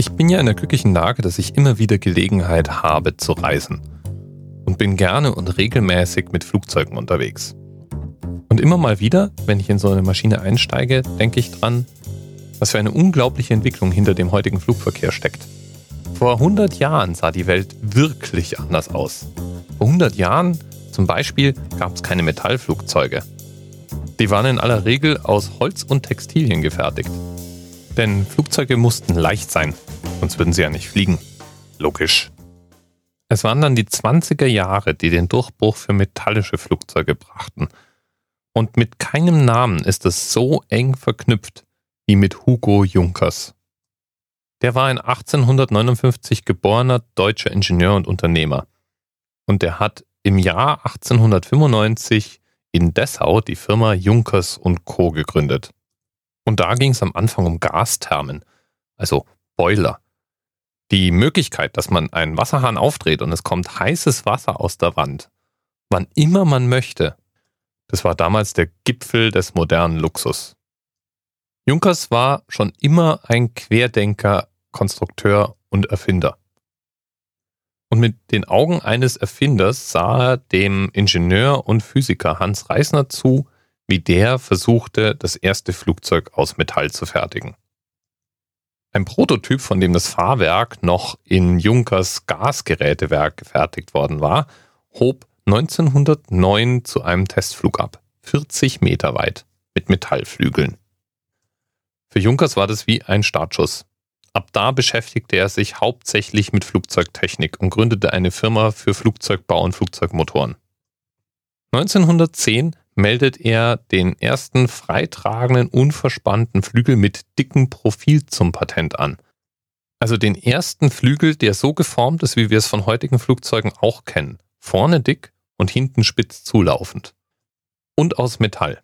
Ich bin ja in der glücklichen Lage, dass ich immer wieder Gelegenheit habe zu reisen und bin gerne und regelmäßig mit Flugzeugen unterwegs. Und immer mal wieder, wenn ich in so eine Maschine einsteige, denke ich dran, was für eine unglaubliche Entwicklung hinter dem heutigen Flugverkehr steckt. Vor 100 Jahren sah die Welt wirklich anders aus. Vor 100 Jahren zum Beispiel gab es keine Metallflugzeuge. Die waren in aller Regel aus Holz und Textilien gefertigt. Denn Flugzeuge mussten leicht sein, sonst würden sie ja nicht fliegen. Logisch. Es waren dann die 20er Jahre, die den Durchbruch für metallische Flugzeuge brachten. Und mit keinem Namen ist es so eng verknüpft wie mit Hugo Junkers. Der war ein 1859 geborener deutscher Ingenieur und Unternehmer. Und der hat im Jahr 1895 in Dessau die Firma Junkers und Co. gegründet. Und da ging es am Anfang um Gasthermen, also Boiler. Die Möglichkeit, dass man einen Wasserhahn aufdreht und es kommt heißes Wasser aus der Wand, wann immer man möchte, das war damals der Gipfel des modernen Luxus. Junkers war schon immer ein Querdenker, Konstrukteur und Erfinder. Und mit den Augen eines Erfinders sah er dem Ingenieur und Physiker Hans Reisner zu, wie der versuchte, das erste Flugzeug aus Metall zu fertigen. Ein Prototyp, von dem das Fahrwerk noch in Junkers Gasgerätewerk gefertigt worden war, hob 1909 zu einem Testflug ab, 40 Meter weit, mit Metallflügeln. Für Junkers war das wie ein Startschuss. Ab da beschäftigte er sich hauptsächlich mit Flugzeugtechnik und gründete eine Firma für Flugzeugbau und Flugzeugmotoren. 1910 meldet er den ersten freitragenden, unverspannten Flügel mit dickem Profil zum Patent an. Also den ersten Flügel, der so geformt ist, wie wir es von heutigen Flugzeugen auch kennen. Vorne dick und hinten spitz zulaufend. Und aus Metall.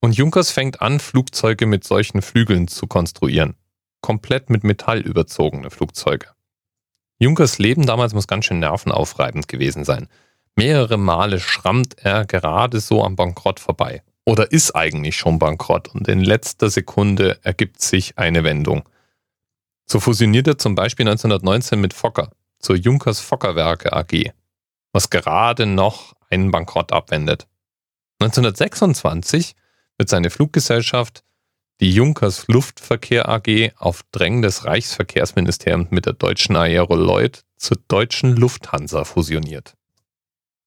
Und Junkers fängt an, Flugzeuge mit solchen Flügeln zu konstruieren komplett mit Metall überzogene Flugzeuge. Junkers Leben damals muss ganz schön nervenaufreibend gewesen sein. Mehrere Male schrammt er gerade so am Bankrott vorbei. Oder ist eigentlich schon bankrott und in letzter Sekunde ergibt sich eine Wendung. So fusioniert er zum Beispiel 1919 mit Fokker zur Junkers Fockerwerke AG, was gerade noch einen Bankrott abwendet. 1926 wird seine Fluggesellschaft die Junkers Luftverkehr AG auf Drängen des Reichsverkehrsministeriums mit der deutschen Aeroloid zur deutschen Lufthansa fusioniert.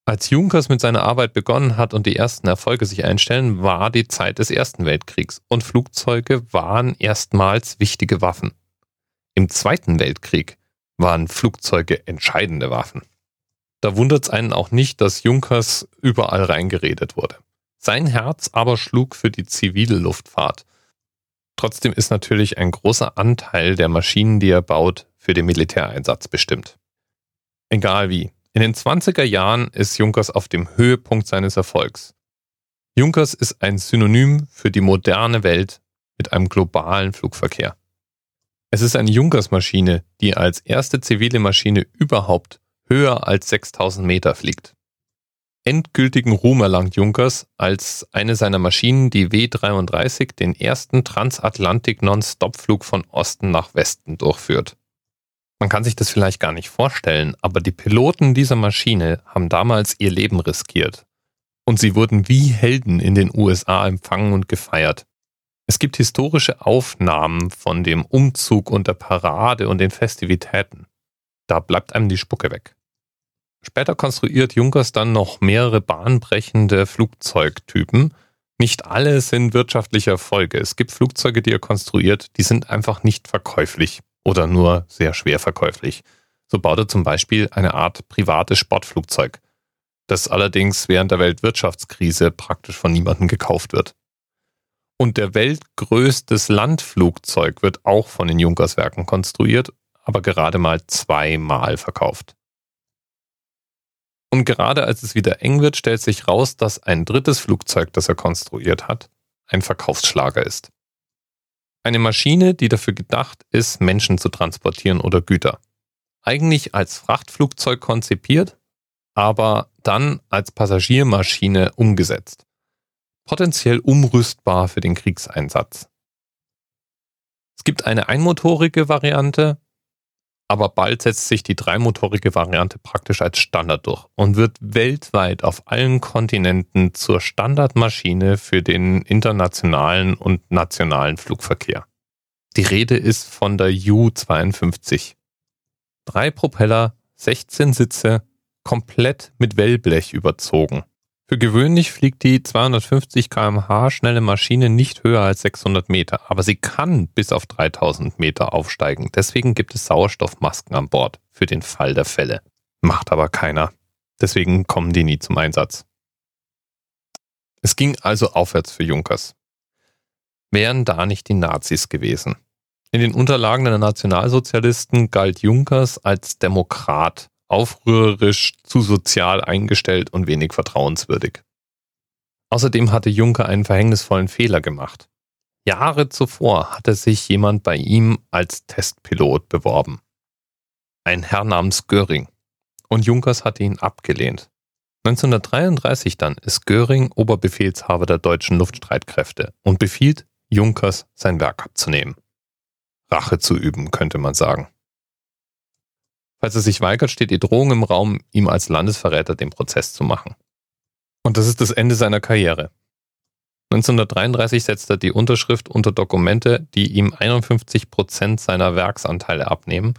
Als Junkers mit seiner Arbeit begonnen hat und die ersten Erfolge sich einstellen, war die Zeit des Ersten Weltkriegs und Flugzeuge waren erstmals wichtige Waffen. Im Zweiten Weltkrieg waren Flugzeuge entscheidende Waffen. Da wundert es einen auch nicht, dass Junkers überall reingeredet wurde. Sein Herz aber schlug für die zivile Luftfahrt Trotzdem ist natürlich ein großer Anteil der Maschinen, die er baut, für den Militäreinsatz bestimmt. Egal wie. In den 20er Jahren ist Junkers auf dem Höhepunkt seines Erfolgs. Junkers ist ein Synonym für die moderne Welt mit einem globalen Flugverkehr. Es ist eine Junkers-Maschine, die als erste zivile Maschine überhaupt höher als 6000 Meter fliegt endgültigen Ruhm erlangt Junkers, als eine seiner Maschinen, die W-33, den ersten Transatlantik-Non-Stop-Flug von Osten nach Westen durchführt. Man kann sich das vielleicht gar nicht vorstellen, aber die Piloten dieser Maschine haben damals ihr Leben riskiert. Und sie wurden wie Helden in den USA empfangen und gefeiert. Es gibt historische Aufnahmen von dem Umzug und der Parade und den Festivitäten. Da bleibt einem die Spucke weg. Später konstruiert Junkers dann noch mehrere bahnbrechende Flugzeugtypen. Nicht alle sind wirtschaftliche Erfolge. Es gibt Flugzeuge, die er konstruiert, die sind einfach nicht verkäuflich oder nur sehr schwer verkäuflich. So baut er zum Beispiel eine Art privates Sportflugzeug, das allerdings während der Weltwirtschaftskrise praktisch von niemandem gekauft wird. Und der weltgrößtes Landflugzeug wird auch von den Junkerswerken konstruiert, aber gerade mal zweimal verkauft. Und gerade als es wieder eng wird, stellt sich raus, dass ein drittes Flugzeug, das er konstruiert hat, ein Verkaufsschlager ist. Eine Maschine, die dafür gedacht ist, Menschen zu transportieren oder Güter. Eigentlich als Frachtflugzeug konzipiert, aber dann als Passagiermaschine umgesetzt. Potenziell umrüstbar für den Kriegseinsatz. Es gibt eine einmotorige Variante, aber bald setzt sich die dreimotorige Variante praktisch als Standard durch und wird weltweit auf allen Kontinenten zur Standardmaschine für den internationalen und nationalen Flugverkehr. Die Rede ist von der U-52. Drei Propeller, 16 Sitze, komplett mit Wellblech überzogen. Für gewöhnlich fliegt die 250 kmh schnelle Maschine nicht höher als 600 Meter, aber sie kann bis auf 3000 Meter aufsteigen. Deswegen gibt es Sauerstoffmasken an Bord für den Fall der Fälle. Macht aber keiner. Deswegen kommen die nie zum Einsatz. Es ging also aufwärts für Junkers. Wären da nicht die Nazis gewesen? In den Unterlagen der Nationalsozialisten galt Junkers als Demokrat aufrührerisch, zu sozial eingestellt und wenig vertrauenswürdig. Außerdem hatte Juncker einen verhängnisvollen Fehler gemacht. Jahre zuvor hatte sich jemand bei ihm als Testpilot beworben. Ein Herr namens Göring. Und Junkers hatte ihn abgelehnt. 1933 dann ist Göring Oberbefehlshaber der deutschen Luftstreitkräfte und befiehlt, Junkers sein Werk abzunehmen. Rache zu üben, könnte man sagen. Falls er sich weigert, steht die Drohung im Raum, ihm als Landesverräter den Prozess zu machen. Und das ist das Ende seiner Karriere. 1933 setzt er die Unterschrift unter Dokumente, die ihm 51 Prozent seiner Werksanteile abnehmen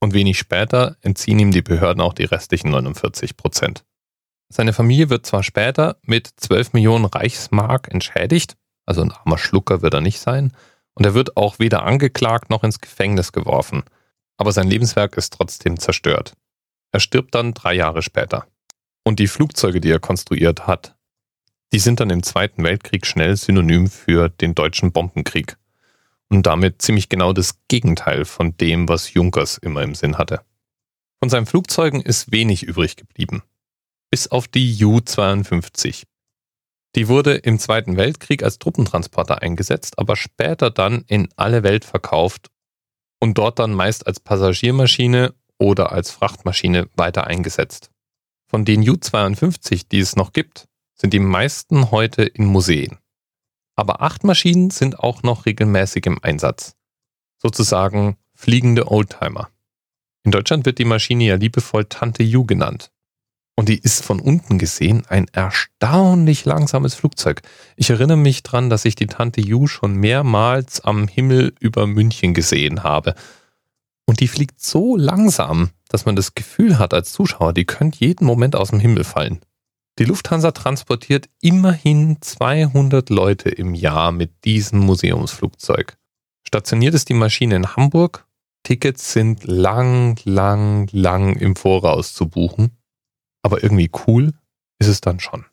und wenig später entziehen ihm die Behörden auch die restlichen 49 Prozent. Seine Familie wird zwar später mit 12 Millionen Reichsmark entschädigt, also ein armer Schlucker wird er nicht sein, und er wird auch weder angeklagt noch ins Gefängnis geworfen – aber sein Lebenswerk ist trotzdem zerstört. Er stirbt dann drei Jahre später. Und die Flugzeuge, die er konstruiert hat, die sind dann im Zweiten Weltkrieg schnell synonym für den deutschen Bombenkrieg. Und damit ziemlich genau das Gegenteil von dem, was Junkers immer im Sinn hatte. Von seinen Flugzeugen ist wenig übrig geblieben. Bis auf die U-52. Die wurde im Zweiten Weltkrieg als Truppentransporter eingesetzt, aber später dann in alle Welt verkauft und dort dann meist als Passagiermaschine oder als Frachtmaschine weiter eingesetzt. Von den U-52, die es noch gibt, sind die meisten heute in Museen. Aber acht Maschinen sind auch noch regelmäßig im Einsatz. Sozusagen fliegende Oldtimer. In Deutschland wird die Maschine ja liebevoll Tante Ju genannt. Und die ist von unten gesehen ein erstaunlich langsames Flugzeug. Ich erinnere mich dran, dass ich die Tante Ju schon mehrmals am Himmel über München gesehen habe. Und die fliegt so langsam, dass man das Gefühl hat als Zuschauer, die könnte jeden Moment aus dem Himmel fallen. Die Lufthansa transportiert immerhin 200 Leute im Jahr mit diesem Museumsflugzeug. Stationiert ist die Maschine in Hamburg. Tickets sind lang, lang, lang im Voraus zu buchen. Aber irgendwie cool ist es dann schon.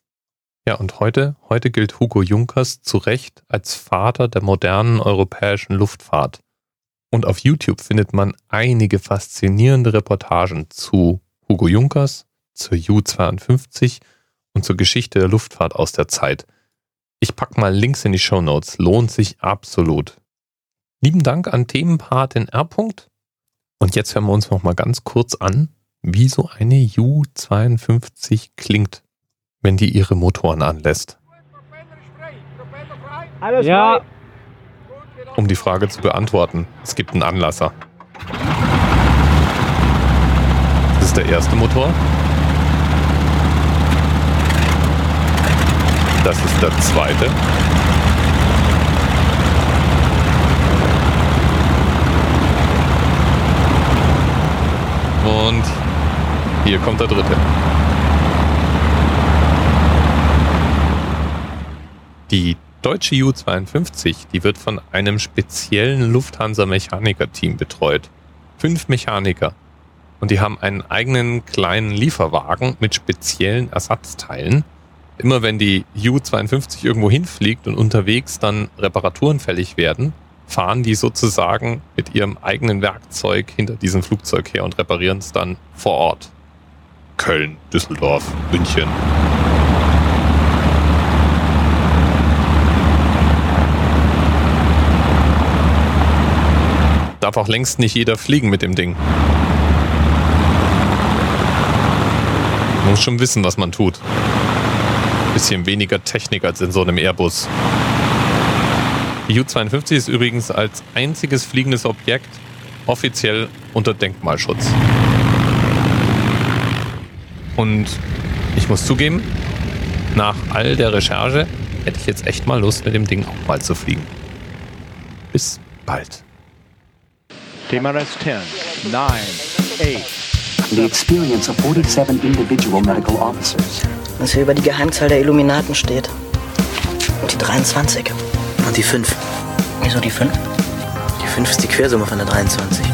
Ja, und heute, heute gilt Hugo Junkers zu Recht als Vater der modernen europäischen Luftfahrt. Und auf YouTube findet man einige faszinierende Reportagen zu Hugo Junkers, zur U-52 und zur Geschichte der Luftfahrt aus der Zeit. Ich pack mal Links in die Show Notes. Lohnt sich absolut. Lieben Dank an Themenpatin R. Und jetzt hören wir uns noch mal ganz kurz an, wie so eine U-52 klingt, wenn die ihre Motoren anlässt. Alles ja. Um die Frage zu beantworten, es gibt einen Anlasser. Das ist der erste Motor. Das ist der zweite. Und hier kommt der dritte. Die deutsche U-52, die wird von einem speziellen Lufthansa-Mechaniker-Team betreut. Fünf Mechaniker. Und die haben einen eigenen kleinen Lieferwagen mit speziellen Ersatzteilen. Immer wenn die U-52 irgendwo hinfliegt und unterwegs dann Reparaturen fällig werden, fahren die sozusagen mit ihrem eigenen Werkzeug hinter diesem Flugzeug her und reparieren es dann vor Ort. Köln, Düsseldorf, München. Darf auch längst nicht jeder fliegen mit dem Ding. Man muss schon wissen, was man tut. Bisschen weniger Technik als in so einem Airbus. Die U-52 ist übrigens als einziges fliegendes Objekt offiziell unter Denkmalschutz. Und ich muss zugeben, nach all der Recherche hätte ich jetzt echt mal Lust, mit dem Ding auch mal zu fliegen. Bis bald. TMRS 10, 9, 8. The experience of 47 individual medical officers. Was hier über die Geheimzahl der Illuminaten steht. Und die 23. Und die 5. Wieso die 5? Die 5 ist die Quersumme von der 23.